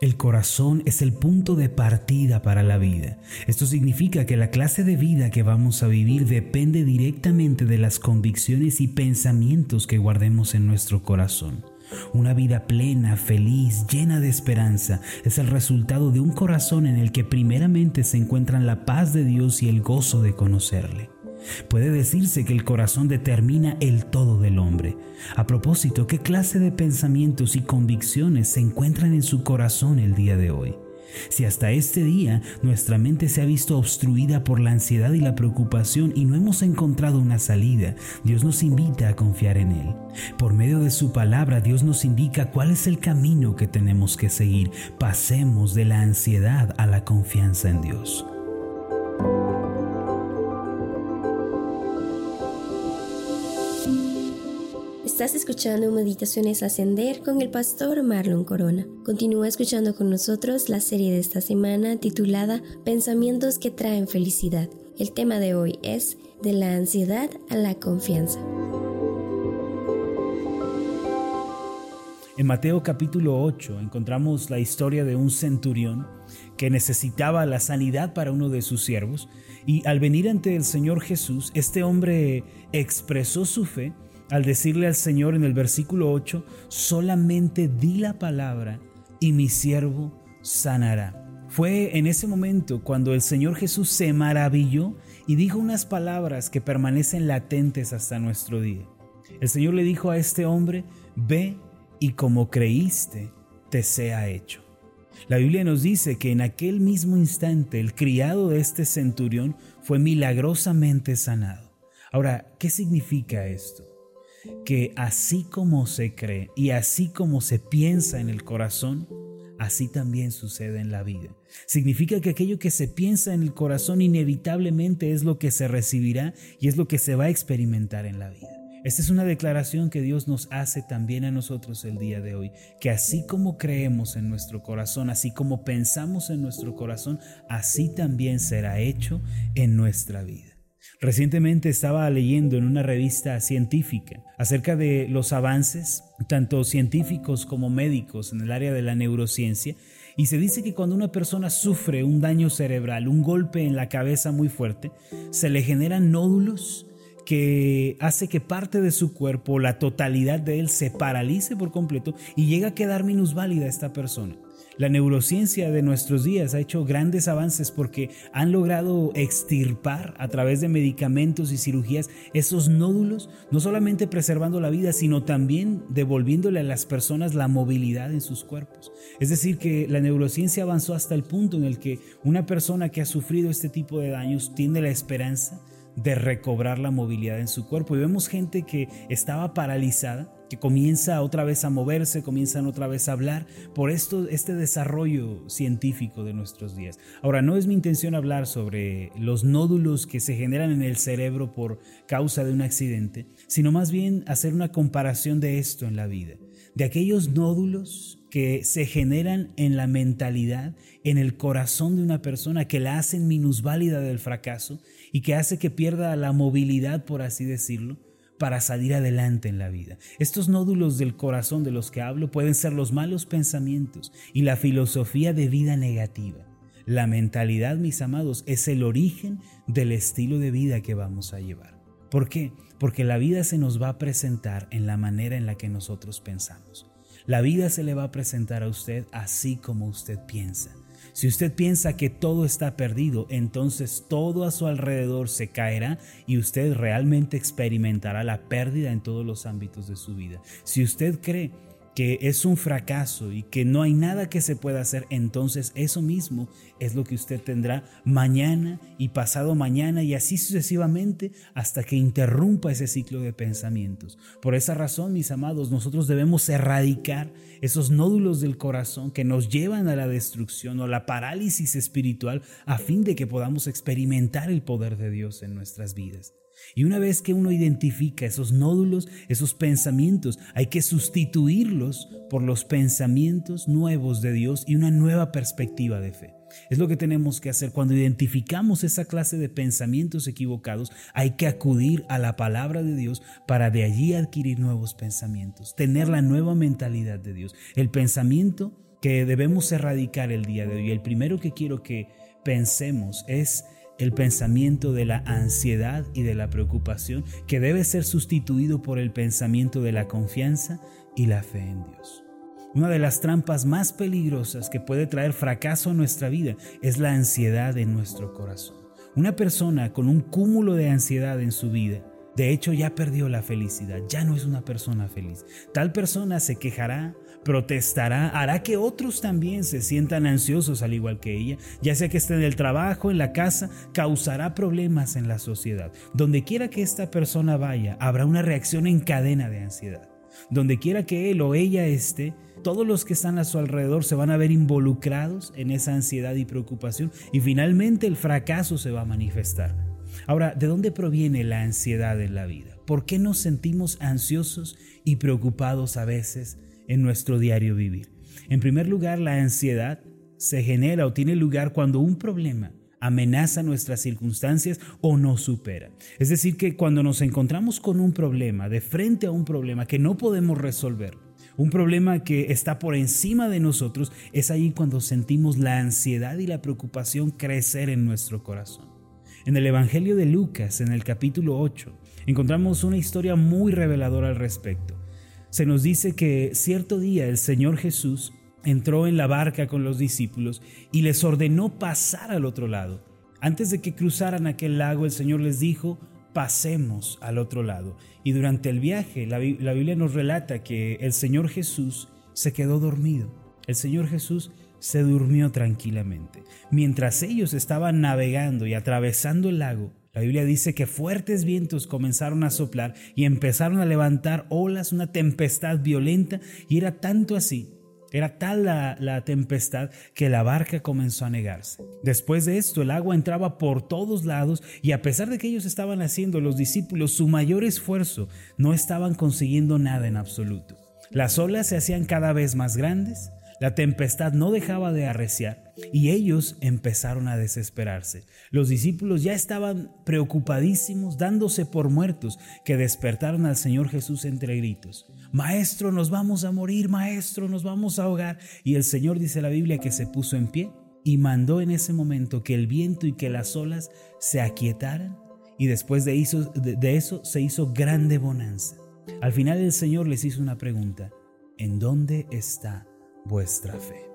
El corazón es el punto de partida para la vida. Esto significa que la clase de vida que vamos a vivir depende directamente de las convicciones y pensamientos que guardemos en nuestro corazón. Una vida plena, feliz, llena de esperanza es el resultado de un corazón en el que primeramente se encuentran la paz de Dios y el gozo de conocerle. Puede decirse que el corazón determina el todo del hombre. A propósito, ¿qué clase de pensamientos y convicciones se encuentran en su corazón el día de hoy? Si hasta este día nuestra mente se ha visto obstruida por la ansiedad y la preocupación y no hemos encontrado una salida, Dios nos invita a confiar en Él. Por medio de su palabra, Dios nos indica cuál es el camino que tenemos que seguir. Pasemos de la ansiedad a la confianza en Dios. Estás escuchando Meditaciones Ascender con el pastor Marlon Corona. Continúa escuchando con nosotros la serie de esta semana titulada Pensamientos que traen felicidad. El tema de hoy es de la ansiedad a la confianza. En Mateo capítulo 8 encontramos la historia de un centurión que necesitaba la sanidad para uno de sus siervos y al venir ante el Señor Jesús, este hombre expresó su fe al decirle al Señor en el versículo 8, solamente di la palabra y mi siervo sanará. Fue en ese momento cuando el Señor Jesús se maravilló y dijo unas palabras que permanecen latentes hasta nuestro día. El Señor le dijo a este hombre, ve y como creíste, te sea hecho. La Biblia nos dice que en aquel mismo instante el criado de este centurión fue milagrosamente sanado. Ahora, ¿qué significa esto? Que así como se cree y así como se piensa en el corazón, así también sucede en la vida. Significa que aquello que se piensa en el corazón inevitablemente es lo que se recibirá y es lo que se va a experimentar en la vida. Esta es una declaración que Dios nos hace también a nosotros el día de hoy, que así como creemos en nuestro corazón, así como pensamos en nuestro corazón, así también será hecho en nuestra vida. Recientemente estaba leyendo en una revista científica acerca de los avances, tanto científicos como médicos, en el área de la neurociencia, y se dice que cuando una persona sufre un daño cerebral, un golpe en la cabeza muy fuerte, se le generan nódulos que hace que parte de su cuerpo, la totalidad de él, se paralice por completo y llega a quedar minusválida esta persona. La neurociencia de nuestros días ha hecho grandes avances porque han logrado extirpar a través de medicamentos y cirugías esos nódulos, no solamente preservando la vida, sino también devolviéndole a las personas la movilidad en sus cuerpos. Es decir, que la neurociencia avanzó hasta el punto en el que una persona que ha sufrido este tipo de daños tiene la esperanza de recobrar la movilidad en su cuerpo. Y vemos gente que estaba paralizada, que comienza otra vez a moverse, comienzan otra vez a hablar por esto, este desarrollo científico de nuestros días. Ahora, no es mi intención hablar sobre los nódulos que se generan en el cerebro por causa de un accidente, sino más bien hacer una comparación de esto en la vida, de aquellos nódulos que se generan en la mentalidad, en el corazón de una persona que la hacen minusválida del fracaso y que hace que pierda la movilidad, por así decirlo, para salir adelante en la vida. Estos nódulos del corazón de los que hablo pueden ser los malos pensamientos y la filosofía de vida negativa. La mentalidad, mis amados, es el origen del estilo de vida que vamos a llevar. ¿Por qué? Porque la vida se nos va a presentar en la manera en la que nosotros pensamos. La vida se le va a presentar a usted así como usted piensa. Si usted piensa que todo está perdido, entonces todo a su alrededor se caerá y usted realmente experimentará la pérdida en todos los ámbitos de su vida. Si usted cree que es un fracaso y que no hay nada que se pueda hacer, entonces eso mismo es lo que usted tendrá mañana y pasado mañana y así sucesivamente hasta que interrumpa ese ciclo de pensamientos. Por esa razón, mis amados, nosotros debemos erradicar esos nódulos del corazón que nos llevan a la destrucción o la parálisis espiritual a fin de que podamos experimentar el poder de Dios en nuestras vidas. Y una vez que uno identifica esos nódulos, esos pensamientos, hay que sustituirlos por los pensamientos nuevos de Dios y una nueva perspectiva de fe. Es lo que tenemos que hacer cuando identificamos esa clase de pensamientos equivocados. Hay que acudir a la palabra de Dios para de allí adquirir nuevos pensamientos, tener la nueva mentalidad de Dios. El pensamiento que debemos erradicar el día de hoy. El primero que quiero que pensemos es el pensamiento de la ansiedad y de la preocupación que debe ser sustituido por el pensamiento de la confianza y la fe en Dios. Una de las trampas más peligrosas que puede traer fracaso a nuestra vida es la ansiedad en nuestro corazón. Una persona con un cúmulo de ansiedad en su vida, de hecho ya perdió la felicidad, ya no es una persona feliz. Tal persona se quejará, protestará, hará que otros también se sientan ansiosos al igual que ella, ya sea que esté en el trabajo, en la casa, causará problemas en la sociedad. Donde quiera que esta persona vaya, habrá una reacción en cadena de ansiedad. Donde quiera que él o ella esté, todos los que están a su alrededor se van a ver involucrados en esa ansiedad y preocupación y finalmente el fracaso se va a manifestar. Ahora, ¿de dónde proviene la ansiedad en la vida? ¿Por qué nos sentimos ansiosos y preocupados a veces en nuestro diario vivir? En primer lugar, la ansiedad se genera o tiene lugar cuando un problema amenaza nuestras circunstancias o nos supera. Es decir, que cuando nos encontramos con un problema, de frente a un problema que no podemos resolver, un problema que está por encima de nosotros, es ahí cuando sentimos la ansiedad y la preocupación crecer en nuestro corazón. En el Evangelio de Lucas, en el capítulo 8, encontramos una historia muy reveladora al respecto. Se nos dice que cierto día el Señor Jesús entró en la barca con los discípulos y les ordenó pasar al otro lado. Antes de que cruzaran aquel lago, el Señor les dijo, pasemos al otro lado. Y durante el viaje, la, Biblia nos relata que el Señor Jesús se quedó dormido. El Señor Jesús se durmió tranquilamente. Mientras ellos estaban navegando y atravesando el lago, la Biblia dice que fuertes vientos comenzaron a soplar y empezaron a levantar olas, una tempestad violenta, y era tanto así era tal la, tempestad que la barca comenzó a negarse. Después de esto, el agua entraba por todos lados y a pesar de que ellos estaban haciendo los discípulos su mayor esfuerzo, no estaban consiguiendo nada en absoluto. Las olas se hacían cada vez más grandes, la tempestad no dejaba de arreciar y ellos empezaron a desesperarse. Los discípulos ya estaban preocupadísimos, dándose por muertos, que despertaron al Señor Jesús entre gritos. Maestro, nos vamos a morir, maestro, nos vamos a ahogar. Y el Señor dice la Biblia que se puso en pie y mandó en ese momento que el viento y que las olas se aquietaran y después de de eso se hizo grande bonanza. Al final el Señor les hizo una pregunta. ¿En dónde está vuestra fe.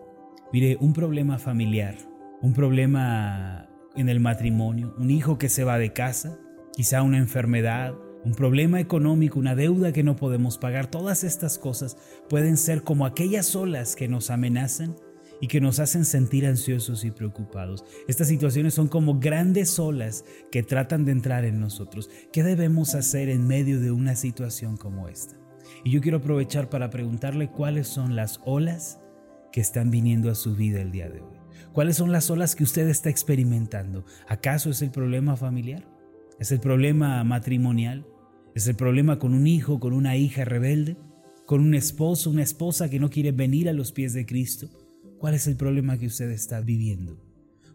Mire, un problema familiar, un problema en el matrimonio, un hijo que se va de casa, quizá una enfermedad, un problema económico, una deuda que no podemos pagar, todas estas cosas pueden ser como aquellas olas que nos amenazan y que nos hacen sentir ansiosos y preocupados. Estas situaciones son como grandes olas que tratan de entrar en nosotros. ¿Qué debemos hacer en medio de una situación como esta? Y yo quiero aprovechar para preguntarle cuáles son las olas que están viniendo a su vida el día de hoy. ¿Cuáles son las olas que usted está experimentando? ¿Acaso es el problema familiar? ¿Es el problema matrimonial? ¿Es el problema con un hijo, con una hija rebelde? ¿Con un esposo, una esposa que no quiere venir a los pies de Cristo? ¿Cuál es el problema que usted está viviendo?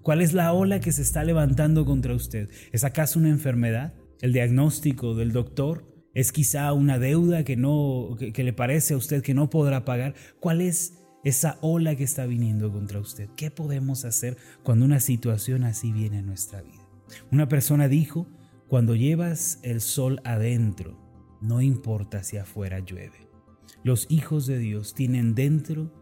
¿Cuál es la ola que se está levantando contra usted? ¿Es acaso una enfermedad? ¿El diagnóstico del doctor? ¿Es quizá una deuda que, no, que, le parece a usted que no podrá pagar? ¿Cuál es esa ola que está viniendo contra usted? ¿Qué podemos hacer cuando una situación así viene a nuestra vida? Una persona dijo, cuando llevas el sol adentro, no importa si afuera llueve. Los hijos de Dios tienen dentro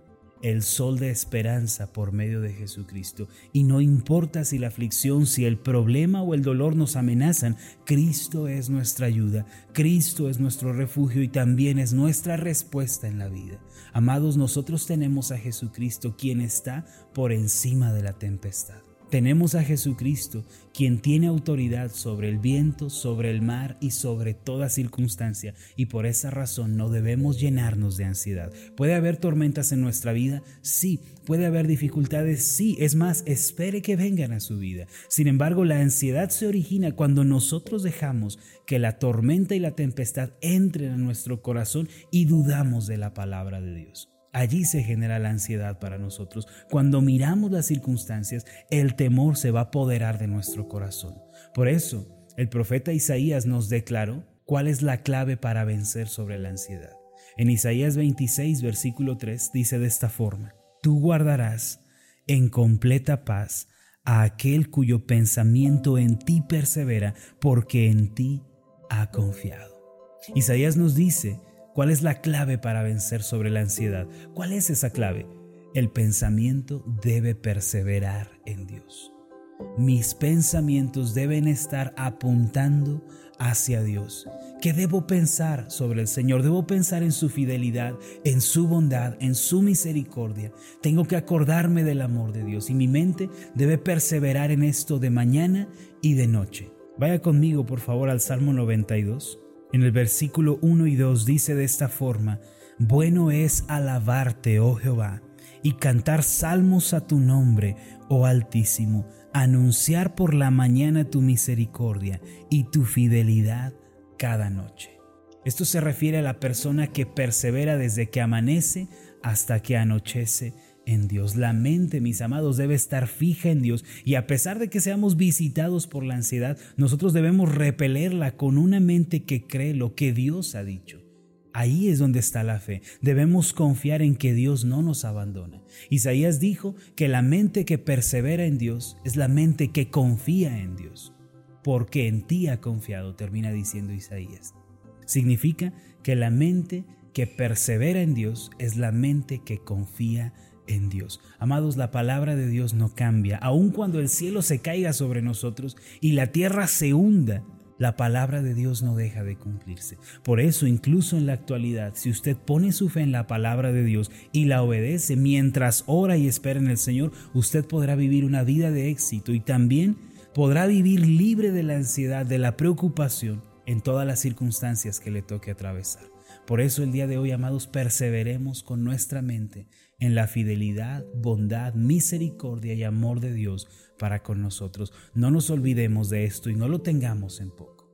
el sol de esperanza por medio de Jesucristo. Y no importa si la aflicción, si el problema o el dolor nos amenazan, Cristo es nuestra ayuda, Cristo es nuestro refugio y también es nuestra respuesta en la vida. Amados, nosotros tenemos a Jesucristo quien está por encima de la tempestad. Tenemos a Jesucristo, quien tiene autoridad sobre el viento, sobre el mar y sobre toda circunstancia, y por esa razón no debemos llenarnos de ansiedad. ¿Puede haber tormentas en nuestra vida? Sí. ¿Puede haber dificultades? Sí. Es más, espere que vengan a su vida. Sin embargo, la ansiedad se origina cuando nosotros dejamos que la tormenta y la tempestad entren a nuestro corazón y dudamos de la palabra de Dios. Allí se genera la ansiedad para nosotros. Cuando miramos las circunstancias, el temor se va a apoderar de nuestro corazón. Por eso, el profeta Isaías nos declaró cuál es la clave para vencer sobre la ansiedad. En Isaías 26, versículo 3, dice de esta forma, tú guardarás en completa paz a aquel cuyo pensamiento en ti persevera, porque en ti ha confiado. Isaías nos dice cuál es la clave para vencer sobre la ansiedad. ¿Cuál es esa clave? El pensamiento debe perseverar en Dios. Mis pensamientos deben estar apuntando hacia Dios. ¿Qué debo pensar sobre el Señor? Debo pensar en su fidelidad, en su bondad, en su misericordia. Tengo que acordarme del amor de Dios y mi mente debe perseverar en esto de mañana y de noche. Vaya conmigo por favor al Salmo 92. En el versículo 1 y 2 dice de esta forma, Bueno es alabarte, oh Jehová, y cantar salmos a tu nombre, oh Altísimo anunciar por la mañana tu misericordia y tu fidelidad cada noche. Esto se refiere a la persona que persevera desde que amanece hasta que anochece en Dios. La mente, mis amados, debe estar fija en Dios y a pesar de que seamos visitados por la ansiedad, nosotros debemos repelerla con una mente que cree lo que Dios ha dicho. Ahí es donde está la fe. Debemos confiar en que Dios no nos abandona. Isaías dijo que la mente que persevera en Dios es la mente que confía en Dios. Porque en ti ha confiado, termina diciendo Isaías. Significa que la mente que persevera en Dios es la mente que confía en Dios. Amados, la palabra de Dios no cambia. Aun cuando el cielo se caiga sobre nosotros y la tierra se hunda, la palabra de Dios no deja de cumplirse. Por eso, incluso en la actualidad, si usted pone su fe en la palabra de Dios y la obedece mientras ora y espera en el Señor, usted podrá vivir una vida de éxito y también podrá vivir libre de la ansiedad, de la preocupación en todas las circunstancias que le toque atravesar. Por eso el día de hoy, amados, perseveremos con nuestra mente en la fidelidad, bondad, misericordia y amor de Dios para con nosotros. No nos olvidemos de esto y no lo tengamos en poco.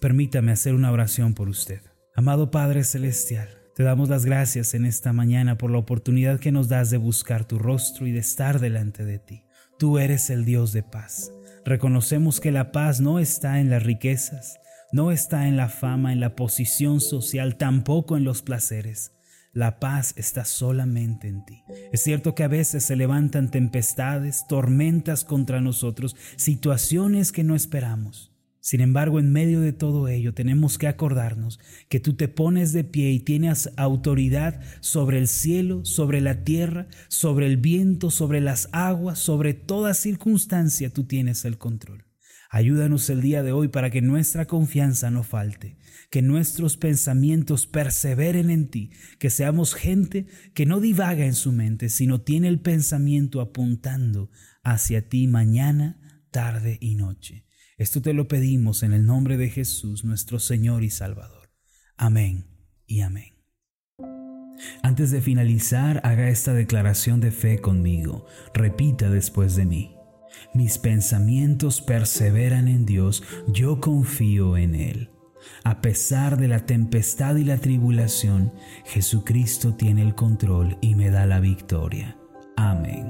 Permítame hacer una oración por usted. Amado Padre Celestial, te damos las gracias en esta mañana por la oportunidad que nos das de buscar tu rostro y de estar delante de ti. Tú eres el Dios de paz. Reconocemos que la paz no está en las riquezas, no está en la fama, en la posición social, tampoco en los placeres. La paz está solamente en ti. Es cierto que a veces se levantan tempestades, tormentas contra nosotros, situaciones que no esperamos. Sin embargo, en medio de todo ello tenemos que acordarnos que tú te pones de pie y tienes autoridad sobre el cielo, sobre la tierra, sobre el viento, sobre las aguas, sobre toda circunstancia tú tienes el control. Ayúdanos el día de hoy para que nuestra confianza no falte, que nuestros pensamientos perseveren en ti, que seamos gente que no divaga en su mente, sino tiene el pensamiento apuntando hacia ti mañana, tarde y noche. Esto te lo pedimos en el nombre de Jesús, nuestro Señor y Salvador. Amén y amén. Antes de finalizar, haga esta declaración de fe conmigo. Repita después de mí. Mis pensamientos perseveran en Dios, yo confío en Él. A pesar de la tempestad y la tribulación, Jesucristo tiene el control y me da la victoria. Amén.